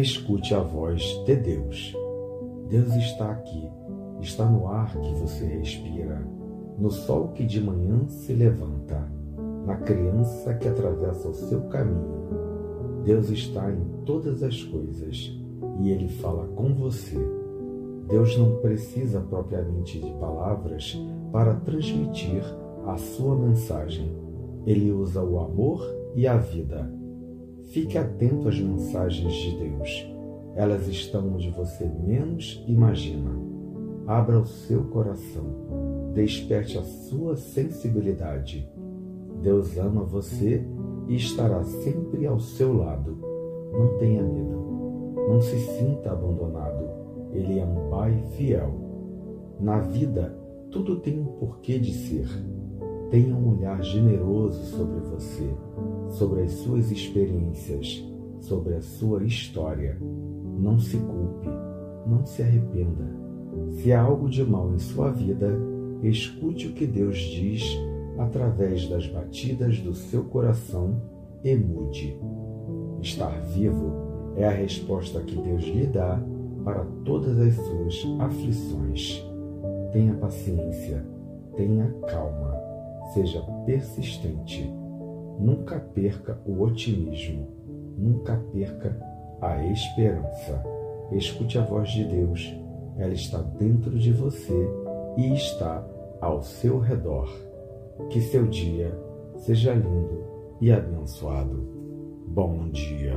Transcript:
escute a voz de Deus. Deus está aqui, está no ar que você respira, no sol que de manhã se levanta, na criança que atravessa o seu caminho. Deus está em todas as coisas e Ele fala com você. Deus não precisa propriamente de palavras para transmitir a sua mensagem. Ele usa o amor e a vida. Fique atento às mensagens de Deus. Elas estão onde você menos imagina. Abra o seu coração. Desperte a sua sensibilidade. Deus ama você e estará sempre ao seu lado. Não tenha medo. Não se sinta abandonado. Ele é um Pai fiel. Na vida, tudo tem um porquê de ser. Tenha um olhar generoso sobre você, sobre as suas experiências, sobre a sua história. Não se culpe, não se arrependa. Se há algo de mal em sua vida, escute o que Deus diz através das batidas do seu coração e mude. Estar vivo é a resposta que Deus lhe dá para todas as suas aflições. Tenha paciência, tenha calma, seja persistente. Nunca perca o otimismo, nunca perca a esperança. Escute a voz de Deus, ela está dentro de você e está ao seu redor. Que seu dia seja lindo e abençoado. Bom dia.